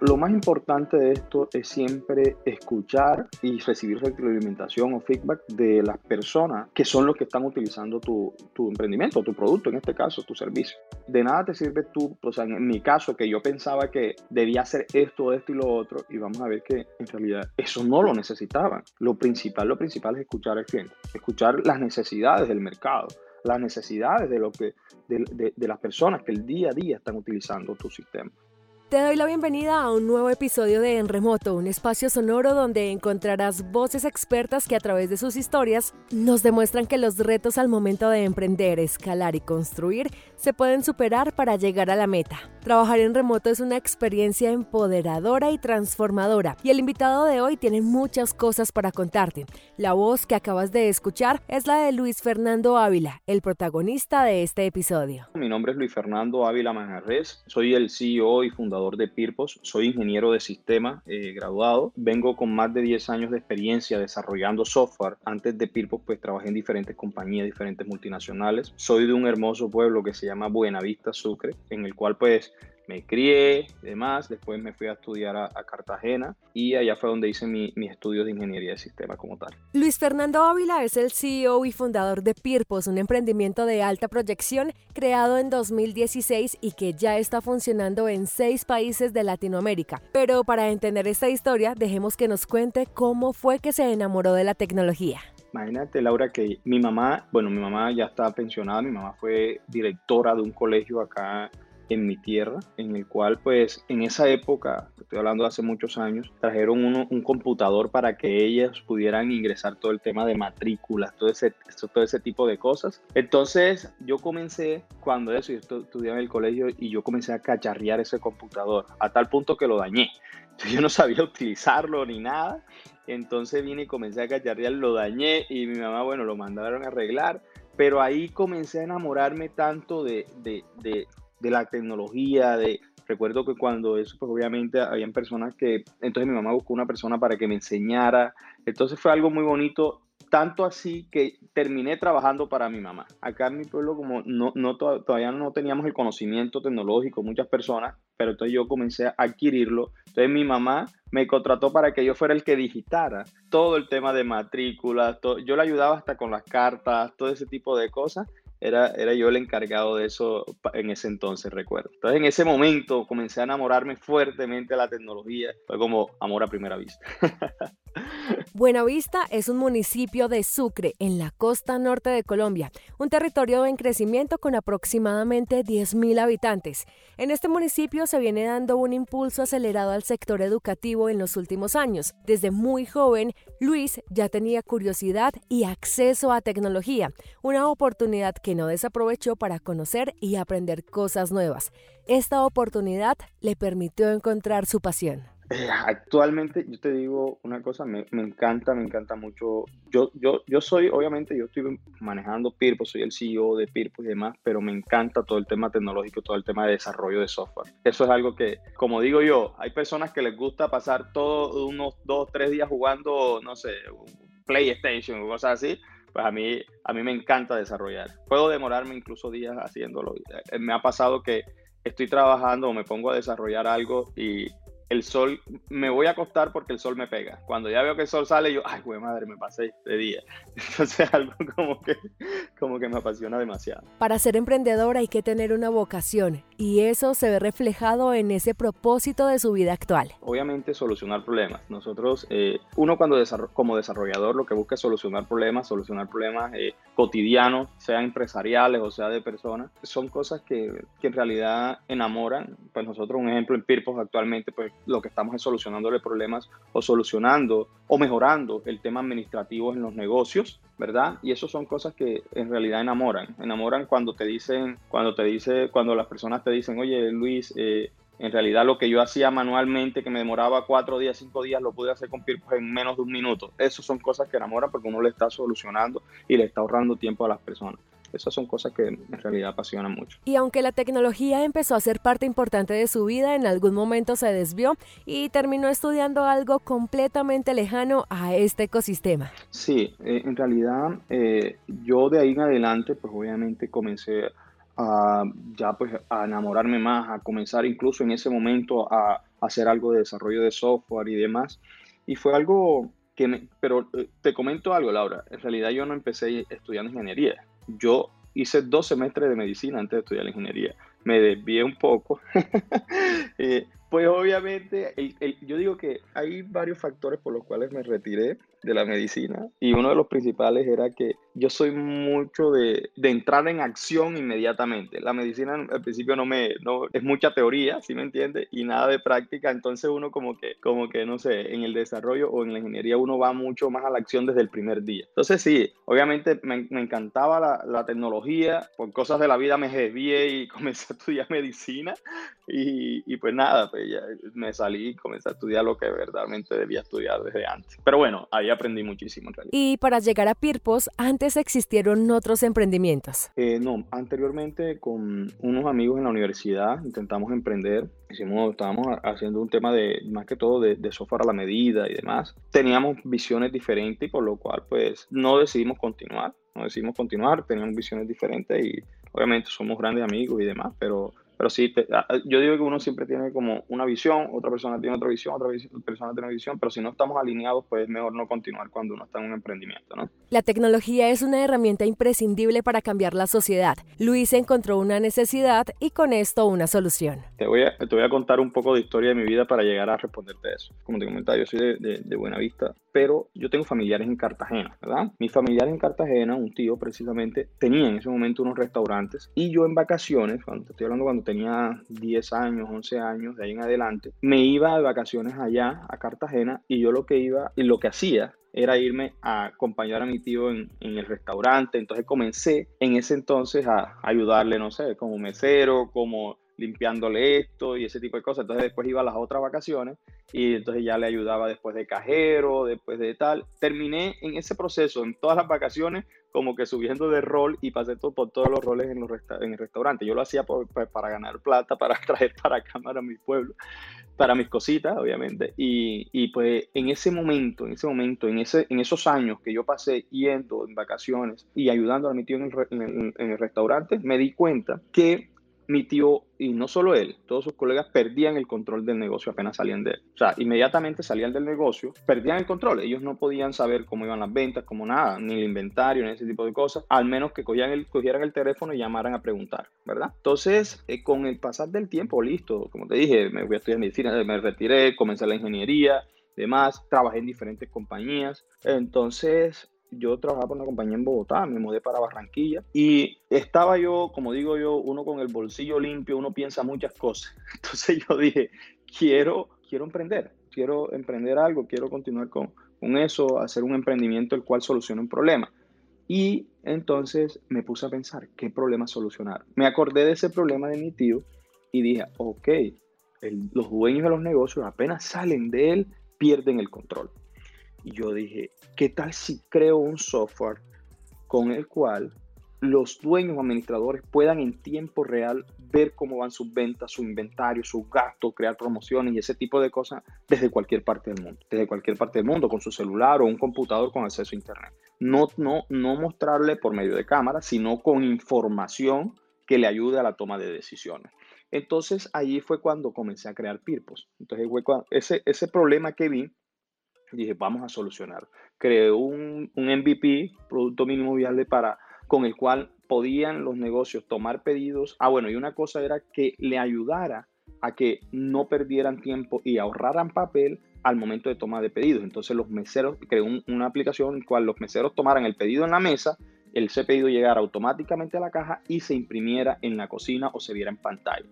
lo más importante de esto es siempre escuchar y recibir retroalimentación o feedback de las personas que son los que están utilizando tu, tu emprendimiento, tu producto, en este caso, tu servicio. De nada te sirve tú, o sea, en mi caso, que yo pensaba que debía hacer esto, esto y lo otro, y vamos a ver que en realidad eso no lo necesitaban. Lo principal, lo principal es escuchar al cliente, escuchar las necesidades del mercado las necesidades de, lo que, de, de, las personas que el día a día están utilizando tu sistema. Te doy la bienvenida a un nuevo episodio de En Remoto, un espacio sonoro donde encontrarás voces expertas que a través de sus historias nos demuestran que los retos al momento de emprender, escalar y construir se pueden superar para llegar a la meta. Trabajar en remoto es una experiencia empoderadora y transformadora y el invitado de hoy tiene muchas cosas para contarte. La voz que acabas de escuchar es la de Luis Fernando Ávila, el protagonista de este episodio. Mi nombre es Luis Fernando Ávila Manjarres, soy el CEO y fundador de Pirpos, soy ingeniero de sistema eh, graduado, vengo con más de 10 años de experiencia desarrollando software. Antes de Pirpos pues trabajé en diferentes compañías, diferentes multinacionales. Soy de un hermoso pueblo que se llama Buenavista Sucre, en el cual pues me crié demás. Después me fui a estudiar a, Cartagena y allá fue donde hice mi, mis estudios de ingeniería de sistema como tal. Luis Fernando Ávila es el CEO y fundador de Pirpos, un emprendimiento de alta proyección creado en 2016 y que ya está funcionando en seis países de Latinoamérica. Pero para entender esta historia, dejemos que nos cuente cómo fue que se enamoró de la tecnología. Imagínate, Laura, que mi mamá, bueno, mi mamá ya está pensionada, mi mamá fue directora de un colegio acá en mi tierra, en el cual pues en esa época, estoy hablando de hace muchos años, trajeron un computador para que ellas pudieran ingresar todo el tema de matrículas, todo ese, todo ese tipo de cosas. Entonces yo comencé, cuando eso, yo estudiaba en el colegio y yo comencé a cacharrear ese computador, a tal punto que lo dañé. Yo no sabía utilizarlo ni nada. Entonces vine y comencé a cacharrear, lo dañé y mi mamá, bueno, lo mandaron a arreglar pero ahí comencé a enamorarme tanto de, de, de la tecnología, de recuerdo que cuando eso, pues obviamente habían personas que, entonces mi mamá buscó una persona para que me enseñara, entonces fue algo muy bonito, tanto así que terminé trabajando para mi mamá. Acá en mi pueblo como no, no todavía no teníamos el conocimiento tecnológico, muchas personas, pero entonces yo comencé a adquirirlo, entonces mi mamá me contrató para que yo fuera el que digitara todo el tema de matrículas, yo le ayudaba hasta con las cartas, todo ese tipo de cosas, era, era yo el encargado de eso en ese entonces, recuerdo. Entonces, en ese momento comencé a enamorarme fuertemente de la tecnología. Fue como amor a primera vista. Buenavista es un municipio de Sucre, en la costa norte de Colombia, un territorio en crecimiento con aproximadamente 10.000 habitantes. En este municipio se viene dando un impulso acelerado al sector educativo en los últimos años. Desde muy joven, Luis ya tenía curiosidad y acceso a tecnología, una oportunidad que no desaprovechó para conocer y aprender cosas nuevas. Esta oportunidad le permitió encontrar su pasión. Actualmente, yo te digo una cosa, me, me, encanta, me encanta mucho. Yo, yo, yo soy, obviamente, yo estoy manejando Pirpo, soy el CEO de Pirpo y demás, pero me encanta todo el tema tecnológico, todo el tema de desarrollo de software. Eso es algo que, como digo yo, hay personas que les gusta pasar todos unos dos, tres días jugando, no sé, PlayStation o cosas así. Pues a mí, a mí me encanta desarrollar. Puedo demorarme incluso días haciéndolo. Eh, me ha pasado que estoy trabajando o me pongo a desarrollar algo y el sol, me voy a acostar porque el sol me pega. Cuando ya veo que el sol sale, yo, ay, güey, madre, me pasé este día. Entonces, algo como que, como que me apasiona demasiado. Para ser emprendedor hay que tener una vocación y eso se ve reflejado en ese propósito de su vida actual. Obviamente, solucionar problemas. Nosotros, eh, uno cuando como desarrollador lo que busca es solucionar problemas, solucionar problemas eh, cotidianos, sean empresariales o sea de personas. Son cosas que, que en realidad enamoran. Pues nosotros, un ejemplo en Pirpos actualmente, pues lo que estamos es solucionándole problemas o solucionando o mejorando el tema administrativo en los negocios, ¿verdad? Y eso son cosas que en realidad enamoran. Enamoran cuando te dicen, cuando te dice, cuando las personas te dicen, oye Luis, eh, en realidad lo que yo hacía manualmente, que me demoraba cuatro días, cinco días, lo pude hacer con Pirpos en menos de un minuto. Esas son cosas que enamoran porque uno le está solucionando y le está ahorrando tiempo a las personas. Esas son cosas que en realidad apasionan mucho. Y aunque la tecnología empezó a ser parte importante de su vida, en algún momento se desvió y terminó estudiando algo completamente lejano a este ecosistema. Sí, eh, en realidad eh, yo de ahí en adelante, pues obviamente comencé a ya pues a enamorarme más, a comenzar incluso en ese momento a, hacer algo de desarrollo de software y demás. Y fue algo que me, pero eh, te comento algo, Laura, en realidad yo no empecé estudiando ingeniería. Yo hice dos semestres de medicina antes de estudiar la ingeniería. Me desvié un poco. eh, pues obviamente, yo digo que hay varios factores por los cuales me retiré de la medicina y uno de los principales era que yo soy mucho de, de entrar en acción inmediatamente. La medicina al principio no me, no, es mucha teoría, ¿sí me entiende? Y nada de práctica, entonces uno como que, como que, no sé, en el desarrollo o en la ingeniería uno va mucho más a la acción desde el primer día. Entonces sí, obviamente me, me encantaba la, la, tecnología, por cosas de la vida me desvié y comencé a estudiar medicina y, y pues nada, pues ya me salí y comencé a estudiar lo que verdaderamente debía estudiar desde antes. Pero bueno, ahí aprendí muchísimo en realidad. Y para llegar a Pirpos, antes existieron otros emprendimientos. Eh, no, anteriormente con unos amigos en la universidad intentamos emprender. Hicimos, estábamos haciendo un tema de, más que todo, de, de software a la medida y demás. Teníamos visiones diferentes y por lo cual, pues, no decidimos continuar. No decidimos continuar, teníamos visiones diferentes y obviamente somos grandes amigos y demás, pero pero sí, yo digo que uno siempre tiene como una visión, otra persona tiene otra visión, otra persona tiene otra visión, pero si no estamos alineados, pues es mejor no continuar cuando uno está en un emprendimiento, ¿no? La tecnología es una herramienta imprescindible para cambiar la sociedad. Luis encontró una necesidad y con esto una solución. Te voy a, te voy a contar un poco de historia de mi vida para llegar a responderte eso. Como te comentaba, yo soy de, de, de Buena Vista, pero yo tengo familiares en Cartagena, ¿verdad? Mis familiares en Cartagena, un tío precisamente, tenía en ese momento unos restaurantes y yo en vacaciones, cuando te estoy hablando cuando tenía 10 años, 11 años, de ahí en adelante, me iba de vacaciones allá a Cartagena y yo lo que iba y lo que hacía era irme a acompañar a mi tío en, en, el restaurante. Entonces comencé en ese entonces a ayudarle, no sé, como mesero, como limpiándole esto y ese tipo de cosas. Entonces después iba a las otras vacaciones y entonces ya le ayudaba después de cajero, después de tal. Terminé en ese proceso, en todas las vacaciones, como que subiendo de rol y pasé todo, por todos los roles en, los en el restaurante. Yo lo hacía por, pues, para ganar plata, para traer para cámara a mi pueblo, para mis cositas, obviamente. Y, y, pues en ese momento, en ese momento, en, ese, en esos años que yo pasé yendo en vacaciones y ayudando a mi tío en el, en el, en el restaurante, me di cuenta que mi tío, y no solo él, todos sus colegas perdían el control del negocio apenas salían de él. O sea, inmediatamente salían del negocio, perdían el control. Ellos no podían saber cómo iban las ventas, cómo nada, ni el inventario, ni ese tipo de cosas, al menos que cogían el, cogieran el teléfono y llamaran a preguntar, ¿verdad? Entonces, eh, con el pasar del tiempo, listo, como te dije, me voy a estudiar medicina, me retiré, comencé la ingeniería, demás, trabajé en diferentes compañías. Entonces, yo trabajaba por una compañía en Bogotá, me mudé para Barranquilla y estaba yo, como digo yo, uno con el bolsillo limpio, uno piensa muchas cosas. Entonces yo dije, quiero, quiero emprender, quiero emprender algo, quiero continuar con, eso, hacer un emprendimiento el cual solucione un problema. Y entonces me puse a pensar, ¿qué problema solucionar? Me acordé de ese problema de mi tío y dije, ok, los dueños de los negocios apenas salen de él, pierden el control. Y yo dije, ¿qué tal si creo un software con el cual los dueños administradores puedan en tiempo real ver cómo van sus ventas, su inventario, sus gastos, crear promociones y ese tipo de cosas desde cualquier parte del mundo, desde cualquier parte del mundo, con su celular o un computador con acceso a internet. No, no, no mostrarle por medio de cámara, sino con información que le ayude a la toma de decisiones. Entonces allí fue cuando comencé a crear Pirpos. Entonces ese, ese problema que vi dije, vamos a solucionar. Creé un, un MVP, Producto Mínimo Viable, para, con el cual podían los negocios tomar pedidos. Ah, bueno, y una cosa era que le ayudara a que no perdieran tiempo y ahorraran papel al momento de toma de pedidos. Entonces los meseros, creó un, una aplicación en la cual los meseros tomaran el pedido en la mesa, el ese pedido llegara automáticamente a la caja y se imprimiera en la cocina o se viera en pantalla.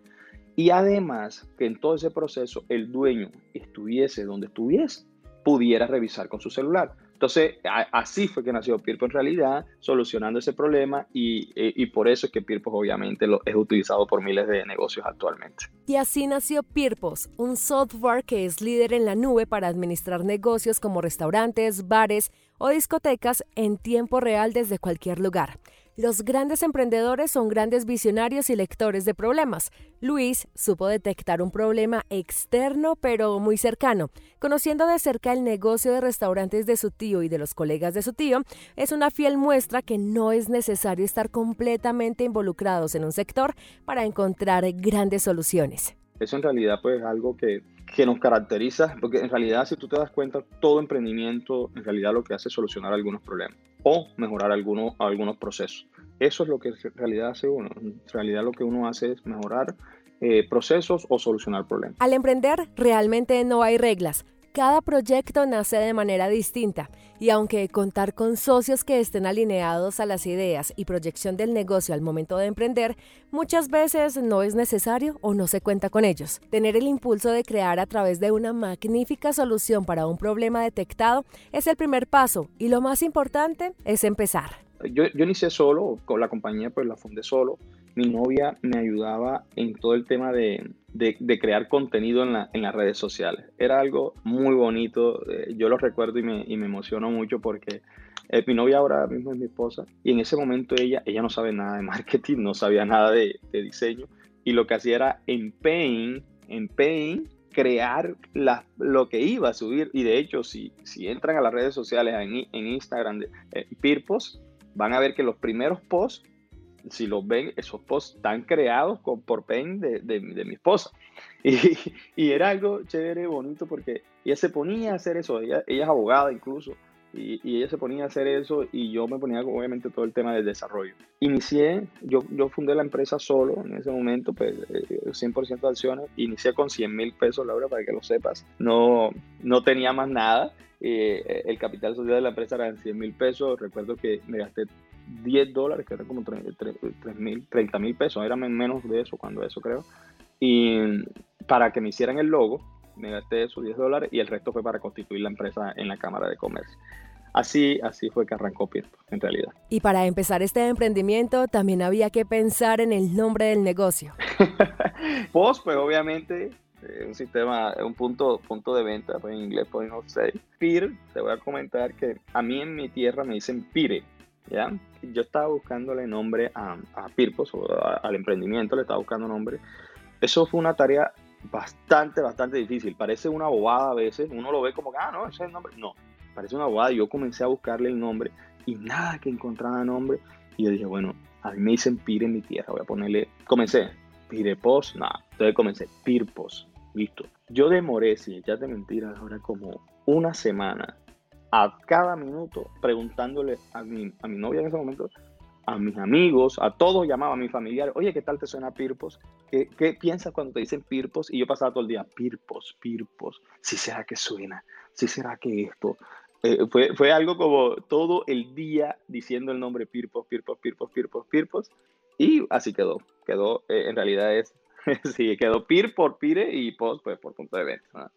Y además que en todo ese proceso el dueño estuviese donde estuviese, pudiera revisar con su celular. Entonces, a, así fue que nació Pirpo en realidad, solucionando ese problema y, y por eso es que Pirpos obviamente lo, es utilizado por miles de negocios actualmente. Y así nació Pirpos, un software que es líder en la nube para administrar negocios como restaurantes, bares o discotecas en tiempo real desde cualquier lugar. Los grandes emprendedores son grandes visionarios y lectores de problemas. Luis supo detectar un problema externo pero muy cercano. Conociendo de cerca el negocio de restaurantes de su tío y de los colegas de su tío, es una fiel muestra que no es necesario estar completamente involucrados en un sector para encontrar grandes soluciones. Eso en realidad pues es algo que, que nos caracteriza, porque en realidad si tú te das cuenta, todo emprendimiento en realidad lo que hace es solucionar algunos problemas o mejorar algunos, algunos procesos. Eso es lo que en realidad hace uno. En realidad lo que uno hace es mejorar eh, procesos o solucionar problemas. Al emprender realmente no hay reglas. Cada proyecto nace de manera distinta y aunque contar con socios que estén alineados a las ideas y proyección del negocio al momento de emprender, muchas veces no es necesario o no se cuenta con ellos. Tener el impulso de crear a través de una magnífica solución para un problema detectado es el primer paso y lo más importante es empezar. Yo, inicié solo, con la compañía pues la fundé solo mi novia me ayudaba en todo el tema de, crear contenido en, las redes sociales. Era algo muy bonito, eh, yo lo recuerdo y me, y emociono mucho porque eh, mi novia ahora mismo es mi esposa y en ese momento ella, ella no sabe nada de marketing, no sabía nada de, diseño y lo que hacía era en Paint, en Paint crear lo que iba a subir y de hecho si, si entran a las redes sociales en, en Instagram de eh, Pirpos van a ver que los primeros posts si los ven, esos posts están creados con, por pen de, de, mi esposa. Y, y, era algo chévere, bonito, porque ella se ponía a hacer eso, ella, ella es abogada incluso, y, y, ella se ponía a hacer eso y yo me ponía obviamente todo el tema del desarrollo. Inicié, yo, yo fundé la empresa solo en ese momento, pues 100% eh, de acciones, inicié con 100 mil pesos, Laura, para que lo sepas, no, no tenía más nada. Eh, el capital social de la empresa era de 100 mil pesos. Recuerdo que me gasté 10 dólares, que eran como 30 mil pesos, eran menos de eso cuando eso creo. Y para que me hicieran el logo, me gasté esos 10 dólares y el resto fue para constituir la empresa en la Cámara de Comercio. Así, así fue que arrancó Pirpo, en realidad. Y para empezar este emprendimiento también había que pensar en el nombre del negocio. pues, pues obviamente eh, un sistema, un punto, punto de venta, pues en inglés point of sale. PIR, te voy a comentar que a mí en mi tierra me dicen PIRE, ¿ya? Yo estaba buscándole nombre a, Pirpos, o al emprendimiento le estaba buscando nombre. Eso fue una tarea bastante, bastante difícil. Parece una bobada a veces. Uno lo ve como ah, no, ese es el nombre. No, parece una bobada. Yo comencé a buscarle el nombre y nada que encontraba nombre. Y yo dije, bueno, a mí me dicen Pire en mi tierra. Voy a ponerle, comencé, Pirepos, nada. Entonces comencé, Pirpos, listo. Yo demoré, si echate mentiras, ahora como una semana a cada minuto preguntándole a mi, a mi novia en ese momento, a mis amigos, a todos llamaba, a mi familiar, oye, ¿qué tal te suena Pirpos? ¿Qué, ¿Qué, piensas cuando te dicen Pirpos? Y yo pasaba todo el día, Pirpos, Pirpos, si será que suena, si será que esto. Eh, fue, fue algo como todo el día diciendo el nombre Pirpos, Pirpos, Pirpos, Pirpos, Pirpos, y así quedó. Quedó, eh, en realidad es, sí, quedó Pir por Pire y Pos pues, por punto de venta.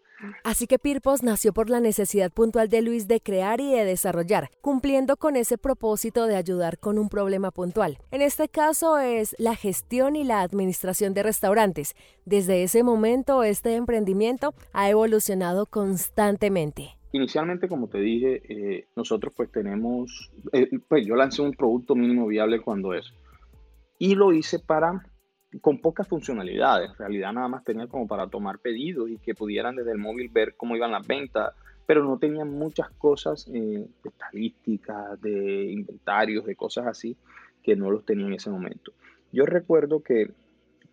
Así que Pirpos nació por la necesidad puntual de Luis de crear y de desarrollar, cumpliendo con ese propósito de ayudar con un problema puntual. En este caso es la gestión y la administración de restaurantes. Desde ese momento este emprendimiento ha evolucionado constantemente. Inicialmente, como te dije, eh, nosotros pues tenemos, eh, pues yo lancé un producto mínimo viable cuando es. Y lo hice para con pocas funcionalidades. En realidad nada más tenía como para tomar pedidos y que pudieran desde el móvil ver cómo iban las ventas, pero no tenían muchas cosas eh, estadísticas, de inventarios, de cosas así, que no los tenía en ese momento. Yo recuerdo que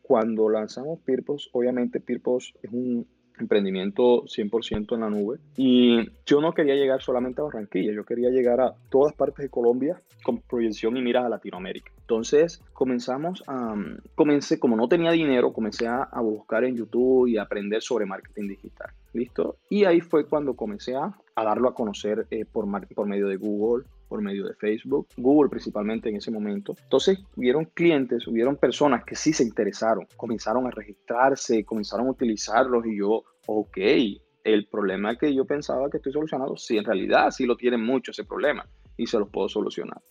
cuando lanzamos Pirpos, obviamente Pirpos es un emprendimiento 100% en la nube. Y yo no quería llegar solamente a Barranquilla, yo quería llegar a todas partes de Colombia con proyección y miras a Latinoamérica. Entonces comenzamos a, comencé, como no tenía dinero, comencé a, buscar en YouTube y a aprender sobre marketing digital. ¿Listo? Y ahí fue cuando comencé a, darlo a conocer eh, por, por medio de Google, por medio de Facebook, Google principalmente en ese momento. Entonces, hubieron clientes, hubieron personas que sí se interesaron, comenzaron a registrarse, comenzaron a utilizarlos y yo, ok, el problema que yo pensaba que estoy solucionando, sí, en realidad sí lo tienen mucho ese problema y se los puedo solucionar.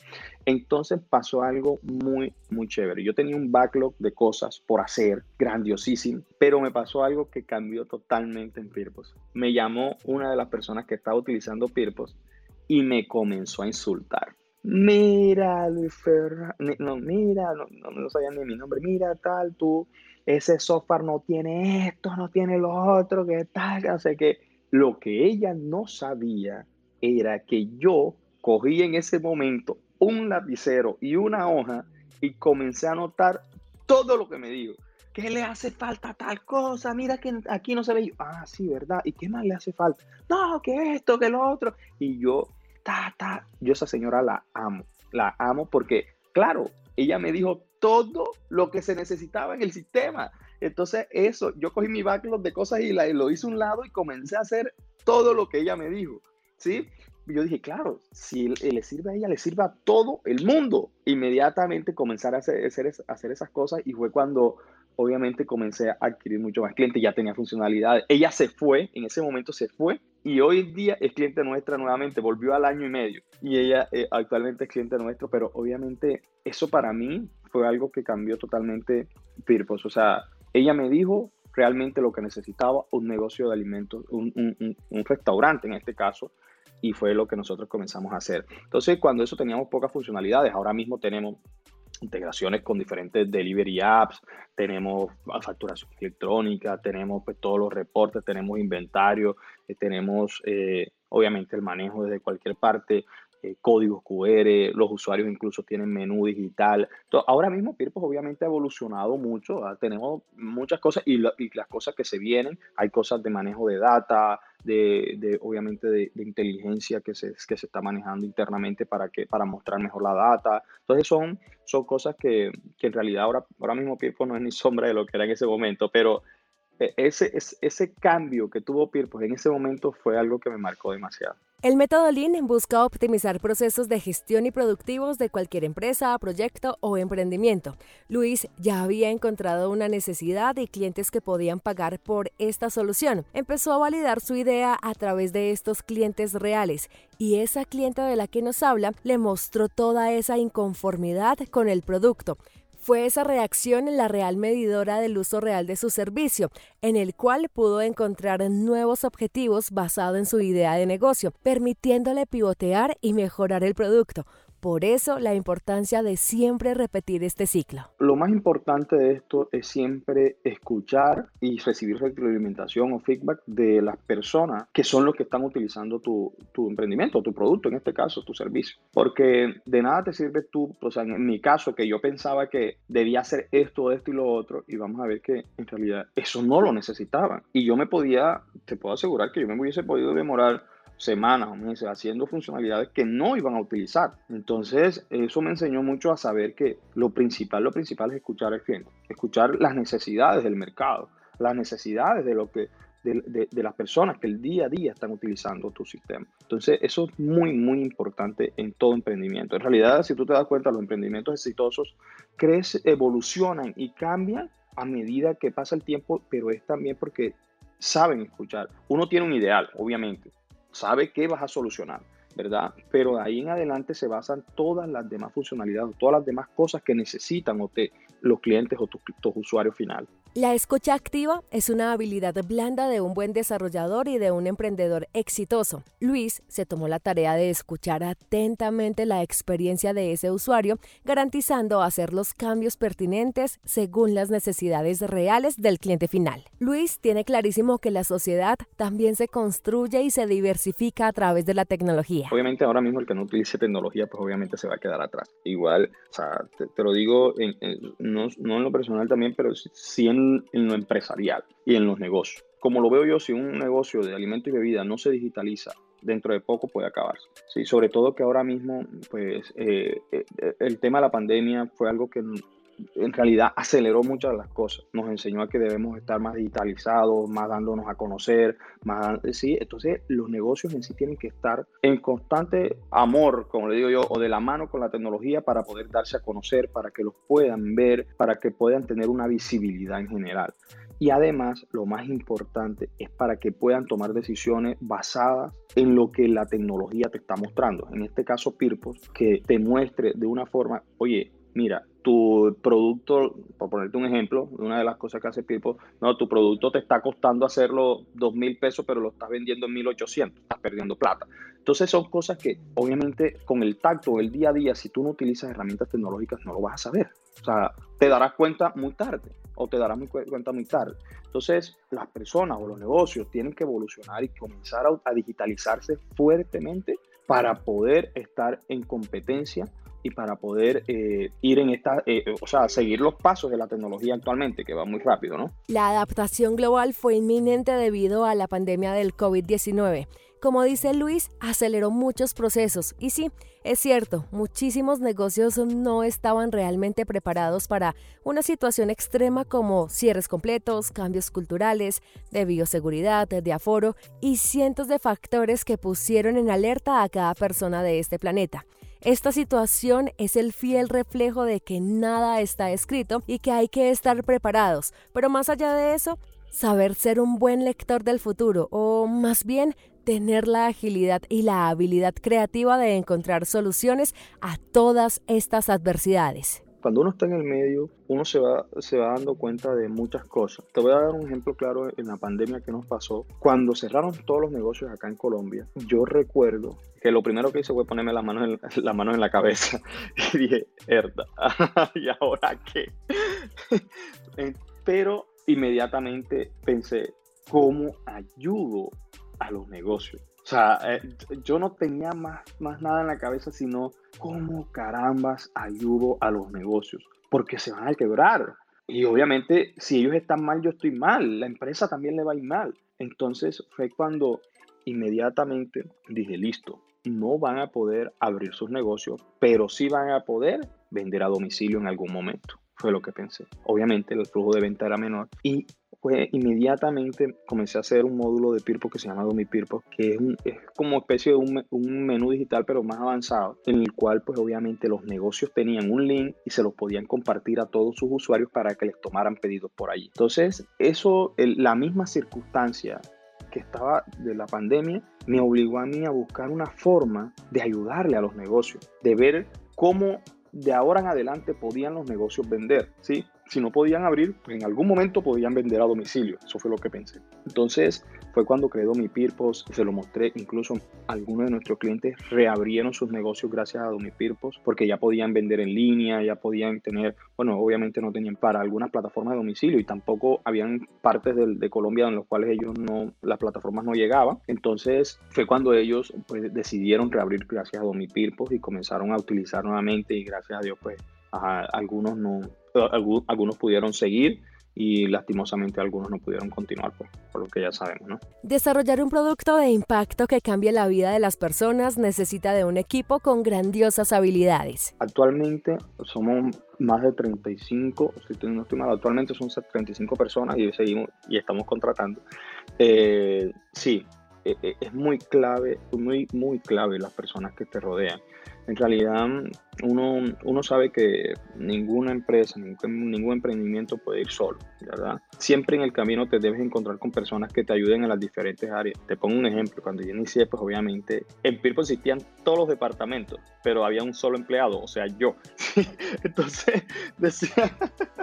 Entonces pasó algo muy, muy chévere. Yo tenía un backlog de cosas por hacer, grandiosísimo, pero me pasó algo que cambió totalmente en Pirpos. Me llamó una de las personas que estaba utilizando Pirpos y me comenzó a insultar. Mira, Luis Ferra, no, mira, no, no, sabía ni mi nombre, mira, tal, tú, ese software no tiene esto, no tiene lo otro, que tal, o sea que lo que ella no sabía era que yo cogí en ese momento un lapicero y una hoja y comencé a anotar todo lo que me dijo ¿qué le hace falta tal cosa? Mira que aquí no se ve. ah, sí, ¿verdad? ¿Y qué más le hace falta? No, que esto, que lo otro. Y yo, ta, ta, yo esa señora la amo. La amo porque, claro, ella me dijo todo lo que se necesitaba en el sistema. Entonces, eso, yo cogí mi backlog de cosas y, la, lo hice a un lado y comencé a hacer todo lo que ella me dijo. ¿Sí? Yo dije, claro, si le sirve a ella, le sirve a todo el mundo. Inmediatamente comenzar a hacer, hacer, esas cosas y fue cuando obviamente comencé a adquirir mucho más clientes, ya tenía funcionalidades. Ella se fue, en ese momento se fue y hoy en día es cliente nuestra nuevamente, volvió al año y medio y ella eh, actualmente es cliente nuestro, pero obviamente eso para mí fue algo que cambió totalmente Pirpos. O sea, ella me dijo realmente lo que necesitaba, un negocio de alimentos, un, un restaurante en este caso, y fue lo que nosotros comenzamos a hacer. Entonces, cuando eso teníamos pocas funcionalidades, ahora mismo tenemos integraciones con diferentes delivery apps, tenemos facturación electrónica, tenemos pues, todos los reportes, tenemos inventario, eh, tenemos eh, obviamente el manejo desde cualquier parte, eh, códigos QR, los usuarios incluso tienen menú digital. ahora mismo Pirpos obviamente ha evolucionado mucho, tenemos muchas cosas y, las cosas que se vienen, hay cosas de manejo de data, de, obviamente de, inteligencia que se, que se está manejando internamente para, que, para mostrar mejor la data. Entonces son, son cosas que, que en realidad ahora, ahora mismo Pirpos no es ni sombra de lo que era en ese momento, pero e, ese, ese, cambio que tuvo Pirpos en ese momento fue algo que me marcó demasiado. El método Lean busca optimizar procesos de gestión y productivos de cualquier empresa, proyecto o emprendimiento. Luis ya había encontrado una necesidad y clientes que podían pagar por esta solución. Empezó a validar su idea a través de estos clientes reales y esa clienta de la que nos habla le mostró toda esa inconformidad con el producto fue esa reacción la real medidora del uso real de su servicio, en el cual pudo encontrar nuevos objetivos basados en su idea de negocio, permitiéndole pivotear y mejorar el producto, por eso la importancia de siempre repetir este ciclo. Lo más importante de esto es siempre escuchar y recibir retroalimentación o feedback de las personas que son los que están utilizando tu, tu emprendimiento, tu producto, en este caso, tu servicio. Porque de nada te sirve tú, o sea, en mi caso, que yo pensaba que debía hacer esto, esto y lo otro, y vamos a ver que en realidad eso no lo necesitaban. Y yo me podía, te puedo asegurar que yo me hubiese podido demorar semanas o meses haciendo funcionalidades que no iban a utilizar. Entonces, eso me enseñó mucho a saber que lo principal, lo principal es escuchar al cliente, escuchar las necesidades del mercado, las necesidades de lo que de, de, las personas que el día a día están utilizando tu sistema. Entonces, eso es muy, muy importante en todo emprendimiento. En realidad, si tú te das cuenta, los emprendimientos exitosos crecen, evolucionan y cambian a medida que pasa el tiempo, pero es también porque saben escuchar. Uno tiene un ideal, obviamente, sabe qué vas a solucionar, ¿verdad? Pero de ahí en adelante se basan todas las demás funcionalidades, todas las demás cosas que necesitan o te, los clientes o tus, tus usuarios finales. La escucha activa es una habilidad blanda de un buen desarrollador y de un emprendedor exitoso. Luis se tomó la tarea de escuchar atentamente la experiencia de ese usuario, garantizando hacer los cambios pertinentes según las necesidades reales del cliente final. Luis tiene clarísimo que la sociedad también se construye y se diversifica a través de la tecnología. Obviamente ahora mismo el que no utilice tecnología pues obviamente se va a quedar atrás. Igual, o sea, te, lo digo no, no en lo personal también, pero sí en lo empresarial y en los negocios. Como lo veo yo, si un negocio de alimento y bebida no se digitaliza, dentro de poco puede acabarse. Sí, sobre todo que ahora mismo, pues, eh, eh, el tema de la pandemia fue algo que en realidad aceleró muchas de las cosas. Nos enseñó a que debemos estar más digitalizados, más dándonos a conocer, más, sí, entonces los negocios en sí tienen que estar en constante amor, como le digo yo, o de la mano con la tecnología para poder darse a conocer, para que los puedan ver, para que puedan tener una visibilidad en general. Y además, lo más importante es para que puedan tomar decisiones basadas en lo que la tecnología te está mostrando. En este caso, Pirpos, que te muestre de una forma, oye, mira, tu producto, por ponerte un ejemplo, una de las cosas que hace Pipo, no, tu producto te está costando hacerlo dos mil pesos, pero lo estás vendiendo en 1800, estás perdiendo plata. Entonces son cosas que obviamente con el tacto, el día a día, si tú no utilizas herramientas tecnológicas, no lo vas a saber. O sea, te darás cuenta muy tarde o te darás cuenta muy tarde. Entonces, las personas o los negocios tienen que evolucionar y comenzar a digitalizarse fuertemente para poder estar en competencia para poder eh, ir en esta, eh, o sea, seguir los pasos de la tecnología actualmente, que va muy rápido, ¿no? La adaptación global fue inminente debido a la pandemia del COVID-19. Como dice Luis, aceleró muchos procesos y sí, es cierto, muchísimos negocios no estaban realmente preparados para una situación extrema como cierres completos, cambios culturales, de bioseguridad, de aforo y cientos de factores que pusieron en alerta a cada persona de este planeta. Esta situación es el fiel reflejo de que nada está escrito y que hay que estar preparados, pero más allá de eso, saber ser un buen lector del futuro, o más bien tener la agilidad y la habilidad creativa de encontrar soluciones a todas estas adversidades. Cuando uno está en el medio, uno se va, se va dando cuenta de muchas cosas. Te voy a dar un ejemplo claro en la pandemia que nos pasó. Cuando cerraron todos los negocios acá en Colombia, yo recuerdo que lo primero que hice fue ponerme las manos en, las manos en la cabeza y dije, herda, ¿y ahora qué? Pero inmediatamente pensé, ¿cómo ayudo a los negocios. O sea, eh, yo no tenía más, más nada en la cabeza sino cómo carambas ayudo a los negocios, porque se van a quebrar. Y obviamente, si ellos están mal, yo estoy mal, la empresa también le va a ir mal. Entonces fue cuando inmediatamente dije, listo, no van a poder abrir sus negocios, pero sí van a poder vender a domicilio en algún momento. Fue lo que pensé. Obviamente el flujo de venta era menor y pues inmediatamente comencé a hacer un módulo de Pirpo que se llama DomiPirpo, que es, como especie de un, menú digital pero más avanzado, en el cual pues obviamente los negocios tenían un link y se los podían compartir a todos sus usuarios para que les tomaran pedidos por allí. Entonces, eso, la misma circunstancia que estaba de la pandemia, me obligó a mí a buscar una forma de ayudarle a los negocios, de ver cómo de ahora en adelante podían los negocios vender, ¿sí? Si no podían abrir, pues en algún momento podían vender a domicilio. Eso fue lo que pensé. Entonces fue cuando creó mi Pirpos, se lo mostré, incluso algunos de nuestros clientes reabrieron sus negocios gracias a Domipirpos porque ya podían vender en línea, ya podían tener, bueno, obviamente no tenían para algunas plataformas de domicilio y tampoco habían partes de, de Colombia en las cuales ellos no, las plataformas no llegaban. Entonces fue cuando ellos pues, decidieron reabrir gracias a Domipirpos y comenzaron a utilizar nuevamente y gracias a Dios pues a, algunos no algunos pudieron seguir y lastimosamente algunos no pudieron continuar, por, por, lo que ya sabemos. ¿no? Desarrollar un producto de impacto que cambie la vida de las personas necesita de un equipo con grandiosas habilidades. Actualmente somos más de 35, si no estoy mal, actualmente son 35 personas y seguimos y estamos contratando. Eh, sí, e, e, es muy clave, muy, muy clave las personas que te rodean en realidad uno, uno sabe que ninguna empresa, ningún, ningún, emprendimiento puede ir solo, ¿verdad? Siempre en el camino te debes encontrar con personas que te ayuden en las diferentes áreas. Te pongo un ejemplo, cuando yo inicié, pues obviamente en Pirpo existían todos los departamentos, pero había un solo empleado, o sea, yo. Entonces decía,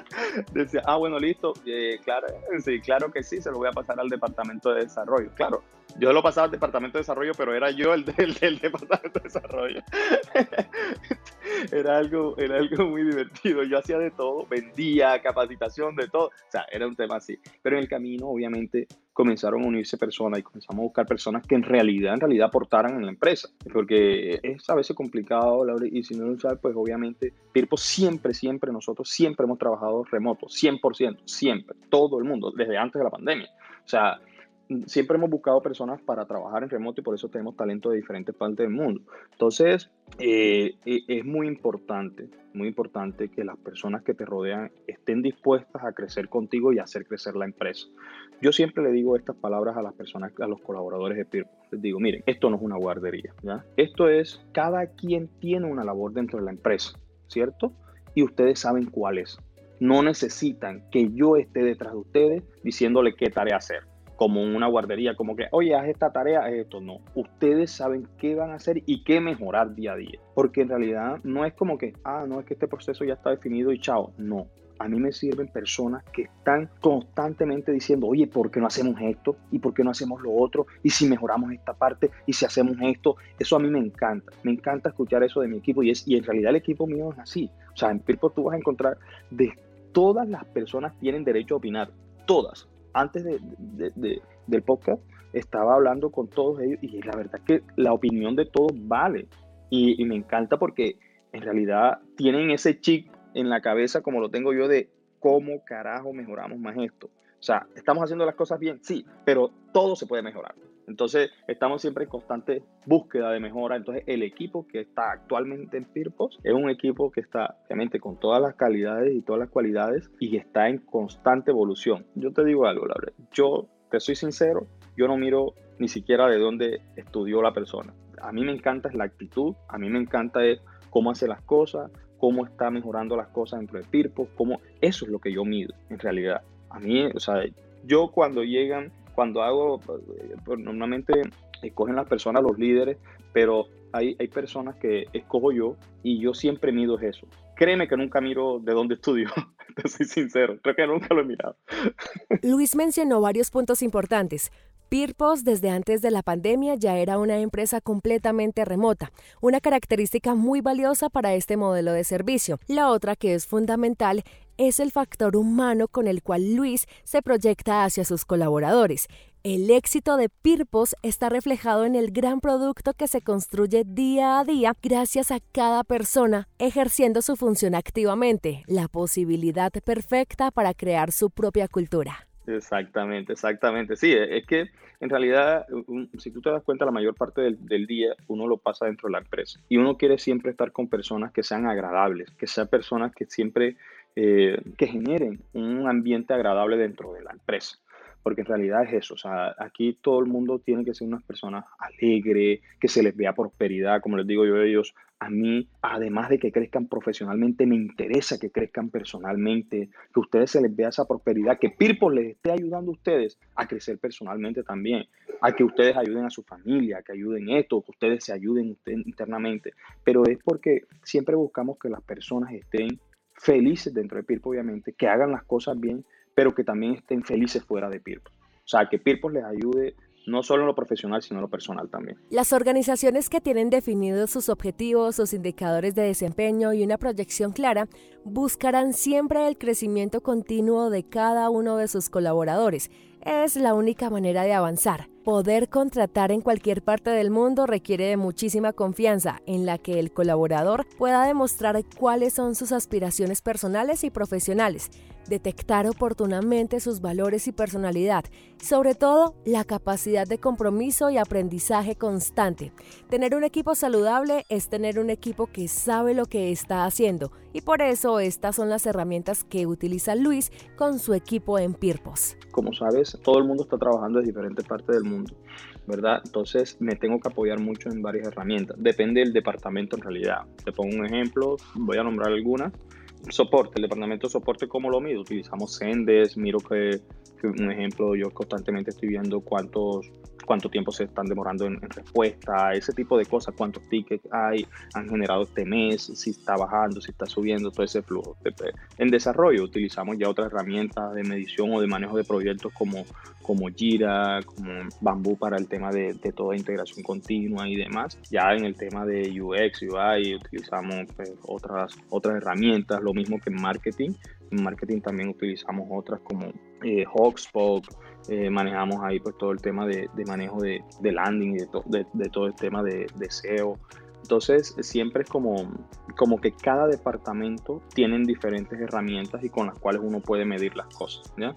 decía ah, bueno, listo, eh, claro, sí, claro que sí, se lo voy a pasar al departamento de desarrollo. Claro, yo lo pasaba al departamento de desarrollo, pero era yo el del, del departamento de desarrollo. era, algo, era algo muy divertido. Yo hacía de todo, vendía, capacitación, de todo. O sea, era un tema así. Pero en el camino, obviamente, comenzaron a unirse personas y comenzamos a buscar personas que en realidad, en realidad aportaran en la empresa. Porque es a veces complicado, y si no lo sabes, pues obviamente, Pirpo siempre, siempre, nosotros siempre hemos trabajado remoto, 100%, siempre, todo el mundo, desde antes de la pandemia. O sea, siempre hemos buscado personas para trabajar en remoto y por eso tenemos talento de diferentes partes del mundo. Entonces, eh, e, es muy importante, muy importante que las personas que te rodean estén dispuestas a crecer contigo y hacer crecer la empresa. Yo siempre le digo estas palabras a las personas, a los colaboradores de Pirpo. Les digo, miren, esto no es una guardería, ¿ya? Esto es, cada quien tiene una labor dentro de la empresa, ¿cierto? Y ustedes saben cuál es. No necesitan que yo esté detrás de ustedes diciéndole qué tarea hacer como una guardería, como que, oye, haz esta tarea, esto. No, ustedes saben qué van a hacer y qué mejorar día a día. Porque en realidad no es como que, ah, no, es que este proceso ya está definido y chao. No, a mí me sirven personas que están constantemente diciendo, oye, ¿por qué no hacemos esto? ¿Y por qué no hacemos lo otro? ¿Y si mejoramos esta parte? ¿Y si hacemos esto? Eso a mí me encanta. Me encanta escuchar eso de mi equipo y, es, y en realidad el equipo mío es así. O sea, en Pirpo tú vas a encontrar de todas las personas tienen derecho a opinar. Todas antes de, del podcast estaba hablando con todos ellos y la verdad es que la opinión de todos vale. Y, me encanta porque en realidad tienen ese chip en la cabeza como lo tengo yo de cómo carajo mejoramos más esto. O sea, ¿estamos haciendo las cosas bien? Sí, pero todo se puede mejorar. Entonces, estamos siempre en constante búsqueda de mejora. Entonces, el equipo que está actualmente en Pirpos es un equipo que está, obviamente, con todas las calidades y todas las cualidades y está en constante evolución. Yo te digo algo, Laura. Yo te soy sincero, yo no miro ni siquiera de dónde estudió la persona. A mí me encanta la actitud, a mí me encanta es cómo hace las cosas, cómo está mejorando las cosas dentro de Pirpos, cómo eso es lo que yo mido en realidad. A mí, o sea, yo cuando llegan cuando hago, pues, normalmente escogen las personas, los líderes, pero hay, hay personas que escojo yo y yo siempre mido eso. Créeme que nunca miro de dónde estudio, te soy sincero, creo que nunca lo he mirado. Luis mencionó varios puntos importantes. Peerpos desde antes de la pandemia ya era una empresa completamente remota, una característica muy valiosa para este modelo de servicio. La otra que es fundamental es el factor humano con el cual Luis se proyecta hacia sus colaboradores. El éxito de Pirpos está reflejado en el gran producto que se construye día a día gracias a cada persona ejerciendo su función activamente, la posibilidad perfecta para crear su propia cultura. Exactamente, exactamente. Sí, es que en realidad, si tú te das cuenta, la mayor parte del, día uno lo pasa dentro de la empresa y uno quiere siempre estar con personas que sean agradables, que sean personas que siempre eh, que generen un ambiente agradable dentro de la empresa. Porque en realidad es eso, o sea, aquí todo el mundo tiene que ser unas personas alegres, que se les vea prosperidad, como les digo yo a ellos, a mí, además de que crezcan profesionalmente, me interesa que crezcan personalmente, que ustedes se les vea esa prosperidad, que Pirpo les esté ayudando a ustedes a crecer personalmente también, a que ustedes ayuden a su familia, que ayuden esto, que ustedes se ayuden internamente. Pero es porque siempre buscamos que las personas estén felices dentro de Pirpo, obviamente, que hagan las cosas bien, pero que también estén felices fuera de Pirpo. O sea, que Pirpo les ayude no solo en lo profesional, sino en lo personal también. Las organizaciones que tienen definidos sus objetivos, sus indicadores de desempeño y una proyección clara, buscarán siempre el crecimiento continuo de cada uno de sus colaboradores. Es la única manera de avanzar. Poder contratar en cualquier parte del mundo requiere de muchísima confianza en la que el colaborador pueda demostrar cuáles son sus aspiraciones personales y profesionales, detectar oportunamente sus valores y personalidad, sobre todo la capacidad de compromiso y aprendizaje constante. Tener un equipo saludable es tener un equipo que sabe lo que está haciendo y por eso estas son las herramientas que utiliza Luis con su equipo en Pirpos. Como sabes, todo el mundo está trabajando en diferentes partes del mundo ¿verdad? Entonces me tengo que apoyar mucho en varias herramientas. Depende del departamento en realidad. Te pongo un ejemplo, voy a nombrar algunas. Soporte, el departamento de soporte, ¿cómo lo mido? Utilizamos Sendes, miro que, un ejemplo, yo constantemente estoy viendo cuántos cuánto tiempo se están demorando en, respuesta, ese tipo de cosas, cuántos tickets hay, han generado este mes, si está bajando, si está subiendo, todo ese flujo. En desarrollo utilizamos ya otras herramientas de medición o de manejo de proyectos como, como Jira, como Bamboo para el tema de, de toda integración continua y demás. Ya en el tema de UX, UI, utilizamos pues, otras, otras herramientas, lo mismo que en marketing. En marketing también utilizamos otras como eh, Hotspot, eh, manejamos ahí pues todo el tema de, manejo de, landing y de, todo el tema de, SEO. Entonces siempre es como, como que cada departamento tiene diferentes herramientas y con las cuales uno puede medir las cosas. ¿ya?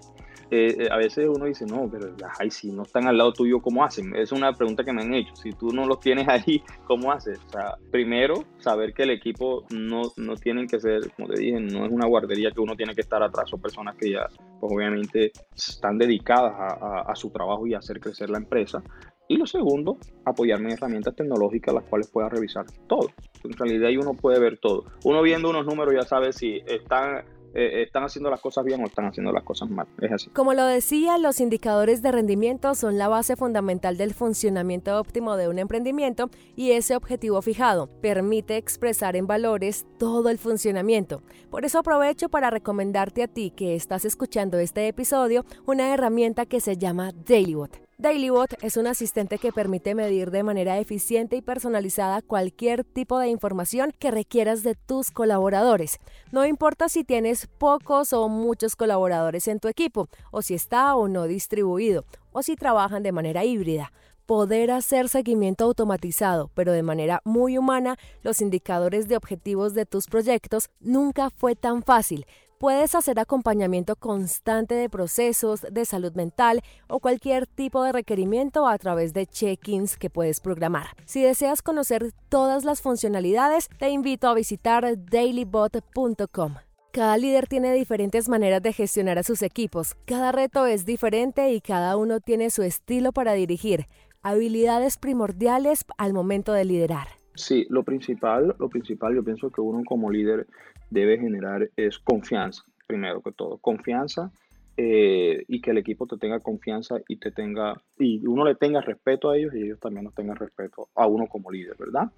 Eh, eh, a veces uno dice, no, pero ay, si no están al lado tuyo, ¿cómo hacen? Es una pregunta que me han hecho. Si tú no los tienes ahí, ¿cómo haces? O sea, primero, saber que el equipo no, no tienen que ser, como te dije, no es una guardería que uno tiene que estar atrás. Son personas que ya, pues obviamente, están dedicadas a, a su trabajo y a hacer crecer la empresa. Y lo segundo, apoyarme en herramientas tecnológicas las cuales pueda revisar todo. En realidad ahí uno puede ver todo. Uno viendo unos números ya sabe si están eh, están haciendo las cosas bien o están haciendo las cosas mal. Es así. Como lo decía, los indicadores de rendimiento son la base fundamental del funcionamiento óptimo de un emprendimiento y ese objetivo fijado permite expresar en valores todo el funcionamiento. Por eso aprovecho para recomendarte a ti que estás escuchando este episodio una herramienta que se llama DailyBot. DailyBot es un asistente que permite medir de manera eficiente y personalizada cualquier tipo de información que requieras de tus colaboradores. No importa si tienes pocos o muchos colaboradores en tu equipo, o si está o no distribuido, o si trabajan de manera híbrida poder hacer seguimiento automatizado, pero de manera muy humana, los indicadores de objetivos de tus proyectos nunca fue tan fácil. Puedes hacer acompañamiento constante de procesos de salud mental o cualquier tipo de requerimiento a través de check-ins que puedes programar. Si deseas conocer todas las funcionalidades, te invito a visitar dailybot.com. Cada líder tiene diferentes maneras de gestionar a sus equipos, cada reto es diferente y cada uno tiene su estilo para dirigir habilidades primordiales al momento de liderar. Sí, lo principal, lo principal yo pienso que uno como líder debe generar es confianza, primero que todo, confianza eh, y que el equipo te tenga confianza y te tenga y uno le tenga respeto a ellos y ellos también nos tengan respeto a uno como líder, ¿verdad?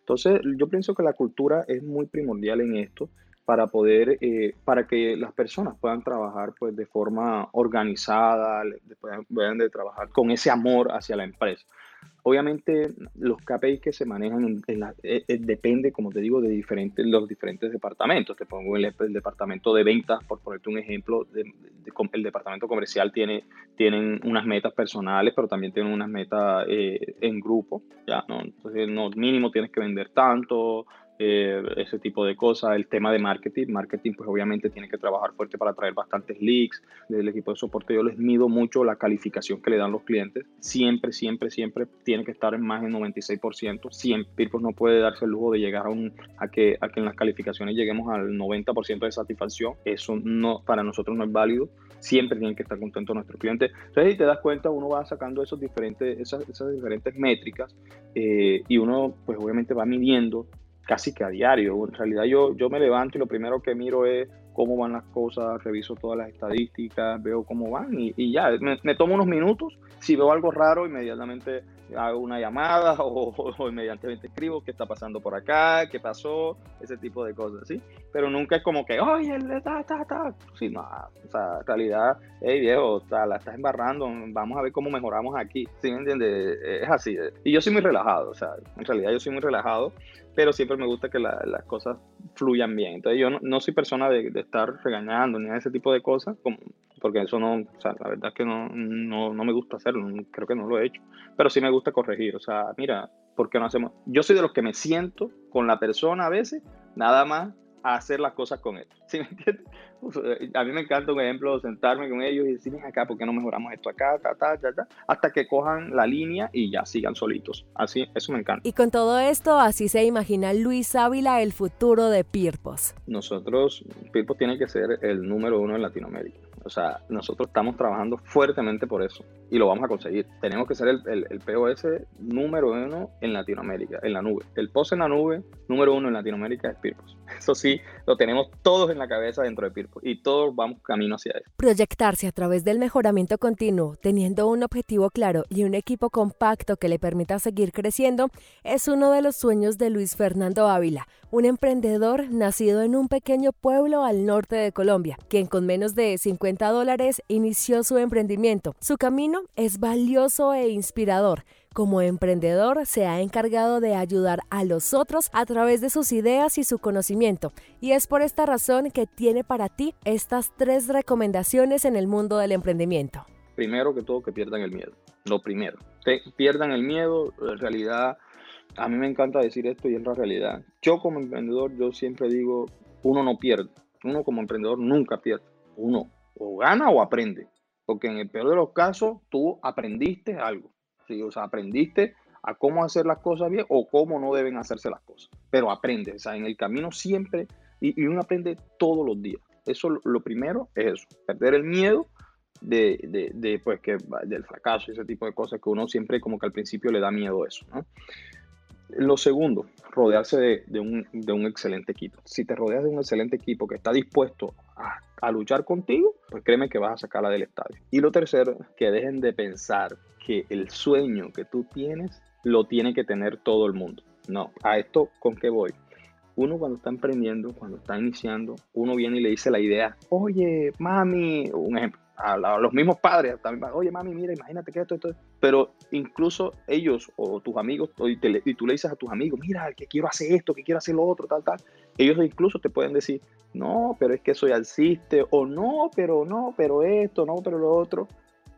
Entonces, yo pienso que la cultura es muy primordial en esto para poder, eh, para que las personas puedan trabajar pues de forma organizada, puedan, de trabajar con ese amor hacia la empresa. Obviamente los KPIs que se manejan en, eh, eh, depende, como te digo, de diferentes, los diferentes departamentos. Te pongo el, el departamento de ventas, por ponerte un ejemplo, el departamento comercial tiene tienen unas metas personales, pero también tienen unas metas en grupo, ya. Entonces, no, mínimo tienes que vender tanto, eh, ese tipo de cosas. El tema de marketing, marketing pues obviamente tiene que trabajar fuerte para traer bastantes leads. Desde el equipo de soporte yo les mido mucho la calificación que le dan los clientes. Siempre, siempre, siempre tiene que estar en más del 96%. Siempre pues no puede darse el lujo de llegar a, un, a, que, a que en las calificaciones lleguemos al 90% de satisfacción. Eso no, para nosotros no es válido. Siempre tienen que estar contentos nuestros clientes. Entonces, si te das cuenta, uno va sacando esos diferentes, esas, esas diferentes métricas eh, y uno pues obviamente va midiendo casi que a diario. En realidad yo, yo me levanto y lo primero que miro es cómo van las cosas, reviso todas las estadísticas, veo cómo van y, ya, me, tomo unos minutos, si veo algo raro, inmediatamente hago una llamada o, inmediatamente escribo qué está pasando por acá, qué pasó, ese tipo de cosas, ¿sí? Pero nunca es como que, oye, está, está, está. Sí, no, o sea, en realidad, hey viejo, la estás embarrando, vamos a ver cómo mejoramos aquí, ¿sí me entiendes? Es así. Y yo soy muy relajado, o sea, en realidad yo soy muy relajado, pero siempre me gusta que las cosas fluyan bien. Entonces yo no, soy persona de, estar regañando ni ese tipo de cosas, porque eso no, o sea, la verdad es que no, no, no, me gusta hacerlo, creo que no lo he hecho, pero sí me gusta corregir, o sea, mira, ¿por qué no hacemos? Yo soy de los que me siento con la persona a veces, nada más a hacer las cosas con él. ¿Sí me entiendes? A mí me encanta un ejemplo, sentarme con ellos y decirles acá, ¿por qué no mejoramos esto acá, ta, ta, ta, ta, hasta que cojan la línea y ya sigan solitos. Así, eso me encanta. Y con todo esto, así se imagina Luis Ávila el futuro de Pirpos. Nosotros, Pirpos tiene que ser el número uno en Latinoamérica. O sea, nosotros estamos trabajando fuertemente por eso y lo vamos a conseguir. Tenemos que ser el, el, POS número uno en Latinoamérica, en la nube. El POS en la nube número uno en Latinoamérica es Pirpos. Eso sí, lo tenemos todos en la cabeza dentro de Pirpos y todos vamos camino hacia eso. Proyectarse a través del mejoramiento continuo, teniendo un objetivo claro y un equipo compacto que le permita seguir creciendo, es uno de los sueños de Luis Fernando Ávila, un emprendedor nacido en un pequeño pueblo al norte de Colombia, quien con menos de 50 dólares inició su emprendimiento. Su camino es valioso e inspirador. Como emprendedor se ha encargado de ayudar a los otros a través de sus ideas y su conocimiento. Y es por esta razón que tiene para ti estas tres recomendaciones en el mundo del emprendimiento. Primero que todo, que pierdan el miedo. Lo primero. Pierdan el miedo. En realidad, a mí me encanta decir esto y es la realidad. Yo como emprendedor, yo siempre digo, uno no pierde. Uno como emprendedor nunca pierde. Uno o gana o aprende. Porque en el peor de los casos, tú aprendiste algo. ¿sí? O sea, aprendiste a cómo hacer las cosas bien o cómo no deben hacerse las cosas. Pero aprende. O sea, en el camino siempre, y, uno aprende todos los días. Eso lo primero es eso, perder el miedo de, de, de, pues, que, del fracaso, ese tipo de cosas que uno siempre como que al principio le da miedo eso. ¿no? Lo segundo, rodearse de, un, excelente equipo. Si te rodeas de un excelente equipo que está dispuesto a, a, luchar contigo, pues créeme que vas a sacarla del estadio. Y lo tercero, que dejen de pensar que el sueño que tú tienes lo tiene que tener todo el mundo. No, a esto con qué voy. Uno cuando está emprendiendo, cuando está iniciando, uno viene y le dice la idea, oye, mami, un ejemplo, a, los mismos padres, también, oye mami, mira, imagínate que esto, esto, pero incluso ellos o tus amigos, y, tú le dices a tus amigos, mira, que quiero hacer esto, que quiero hacer lo otro, tal, tal, ellos incluso te pueden decir, no, pero es que soy alciste, o no, pero no, pero esto, no, pero lo otro.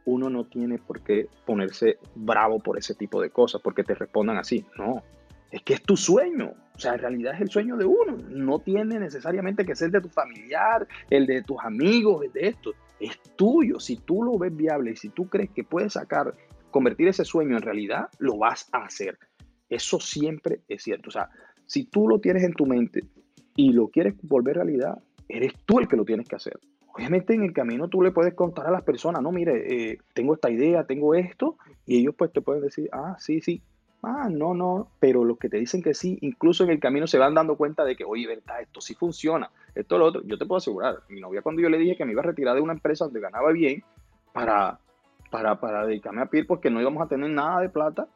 Uno no tiene por qué ponerse bravo por ese tipo de cosas, porque te respondan así. No, es que es tu sueño. O sea, en realidad es el sueño de uno. No tiene necesariamente que ser de tu familiar, el de tus amigos, el de esto. Es tuyo. Si tú lo ves viable y si tú crees que puedes sacar, convertir ese sueño en realidad, lo vas a hacer. Eso siempre es cierto. O sea, si tú lo tienes en tu mente y lo quieres volver realidad, eres tú el que lo tienes que hacer. Obviamente en el camino tú le puedes contar a las personas, no, mire, eh, tengo esta idea, tengo esto, y ellos pues te pueden decir, ah, sí, sí, ah, no, no, pero los que te dicen que sí, incluso en el camino se van dando cuenta de que, oye, verdad, esto sí funciona, esto lo otro, yo te puedo asegurar, mi novia cuando yo le dije que me iba a retirar de una empresa donde ganaba bien para, para, para dedicarme a PIR porque no íbamos a tener nada de plata,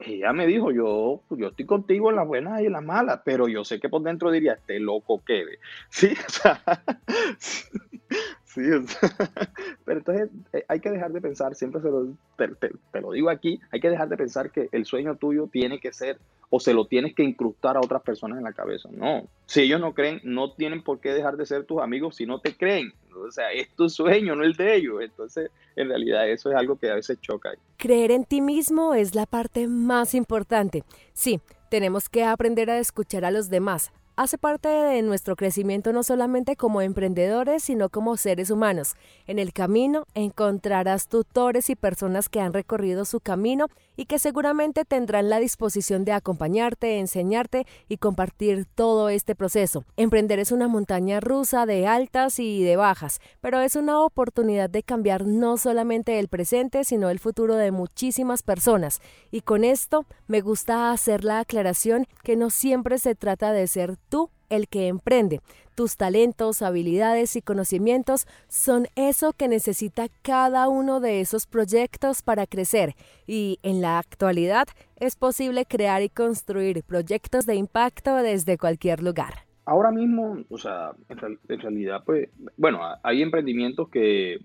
ella me dijo, yo, yo estoy contigo en las buenas y en las malas, pero yo sé que por dentro diría, este loco quede. Sí, o sea, sí, pero entonces eh, hay que dejar de pensar, siempre se lo, te, lo digo aquí, hay que dejar de pensar que el sueño tuyo tiene que ser o se lo tienes que incrustar a otras personas en la cabeza. No, si ellos no creen, no tienen por qué dejar de ser tus amigos si no te creen. O sea, es tu sueño, no el de ellos. Entonces, en realidad eso es algo que a veces choca. Creer en ti mismo es la parte más importante. Sí, tenemos que aprender a escuchar a los demás, hace parte de nuestro crecimiento no solamente como emprendedores, sino como seres humanos. En el camino encontrarás tutores y personas que han recorrido su camino y que seguramente tendrán la disposición de acompañarte, enseñarte y compartir todo este proceso. Emprender es una montaña rusa de altas y de bajas, pero es una oportunidad de cambiar no solamente el presente, sino el futuro de muchísimas personas. Y con esto me gusta hacer la aclaración que no siempre se trata de ser tú el que emprende. Tus talentos, habilidades y conocimientos son eso que necesita cada uno de esos proyectos para crecer y en la actualidad es posible crear y construir proyectos de impacto desde cualquier lugar. Ahora mismo, o sea, en, realidad, pues, bueno, hay emprendimientos que,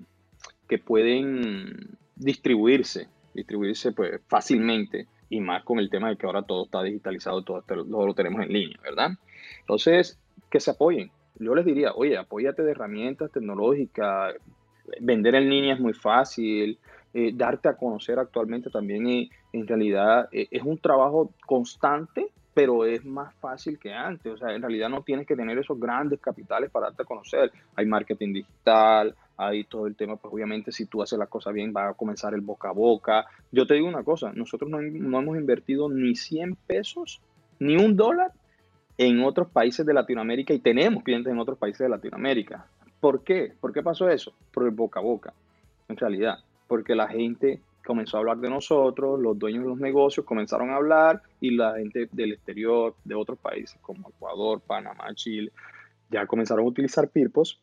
que pueden distribuirse, distribuirse pues fácilmente y más con el tema de que ahora todo está digitalizado, todo, todo lo tenemos en línea, ¿verdad? Entonces, que se apoyen. Yo les diría, oye, apóyate de herramientas tecnológicas, vender en línea es muy fácil, eh, darte a conocer actualmente también eh, en realidad eh, es un trabajo constante, pero es más fácil que antes. O sea, en realidad no tienes que tener esos grandes capitales para darte a conocer. Hay marketing digital, hay todo el tema, pues obviamente si tú haces las cosas bien va a comenzar el boca a boca. Yo te digo una cosa, nosotros no, no hemos invertido ni 100 pesos, ni un dólar en otros países de Latinoamérica y tenemos clientes en otros países de Latinoamérica. ¿Por qué? ¿Por qué pasó eso? Por el boca a boca, en realidad. Porque la gente comenzó a hablar de nosotros, los dueños de los negocios comenzaron a hablar y la gente del exterior, de otros países como Ecuador, Panamá, Chile, ya comenzaron a utilizar Pirpos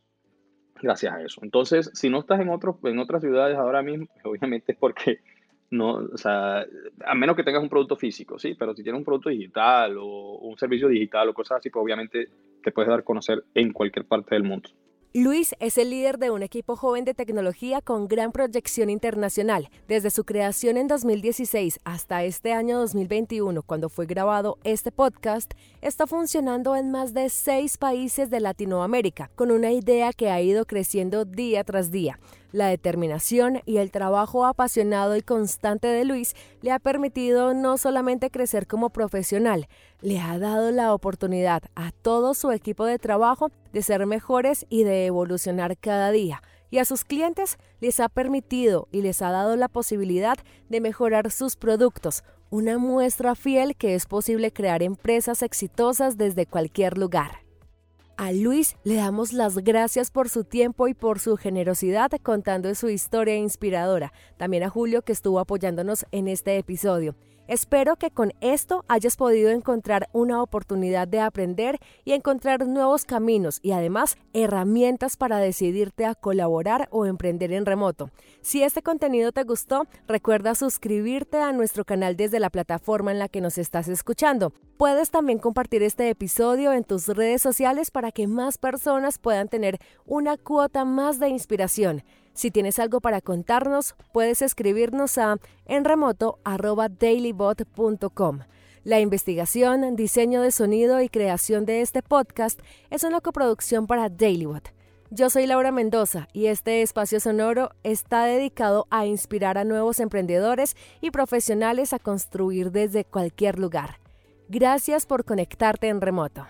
gracias a eso. Entonces, si no estás en, otros, en otras ciudades ahora mismo, obviamente es porque no, o sea, a menos que tengas un producto físico, sí, pero si tienes un producto digital o un servicio digital o cosas así, pues obviamente te puedes dar a conocer en cualquier parte del mundo. Luis es el líder de un equipo joven de tecnología con gran proyección internacional. Desde su creación en 2016 hasta este año 2021, cuando fue grabado este podcast, está funcionando en más de seis países de Latinoamérica, con una idea que ha ido creciendo día tras día. La determinación y el trabajo apasionado y constante de Luis le ha permitido no solamente crecer como profesional, le ha dado la oportunidad a todo su equipo de trabajo de ser mejores y de evolucionar cada día. Y a sus clientes les ha permitido y les ha dado la posibilidad de mejorar sus productos, una muestra fiel que es posible crear empresas exitosas desde cualquier lugar. A Luis le damos las gracias por su tiempo y por su generosidad contando su historia inspiradora. También a Julio que estuvo apoyándonos en este episodio. Espero que con esto hayas podido encontrar una oportunidad de aprender y encontrar nuevos caminos y además herramientas para decidirte a colaborar o emprender en remoto. Si este contenido te gustó, recuerda suscribirte a nuestro canal desde la plataforma en la que nos estás escuchando. Puedes también compartir este episodio en tus redes sociales para que más personas puedan tener una cuota más de inspiración. Si tienes algo para contarnos, puedes escribirnos a enremoto.dailybot.com. La investigación, diseño de sonido y creación de este podcast es una coproducción para Dailybot. Yo soy Laura Mendoza y este espacio sonoro está dedicado a inspirar a nuevos emprendedores y profesionales a construir desde cualquier lugar. Gracias por conectarte en remoto.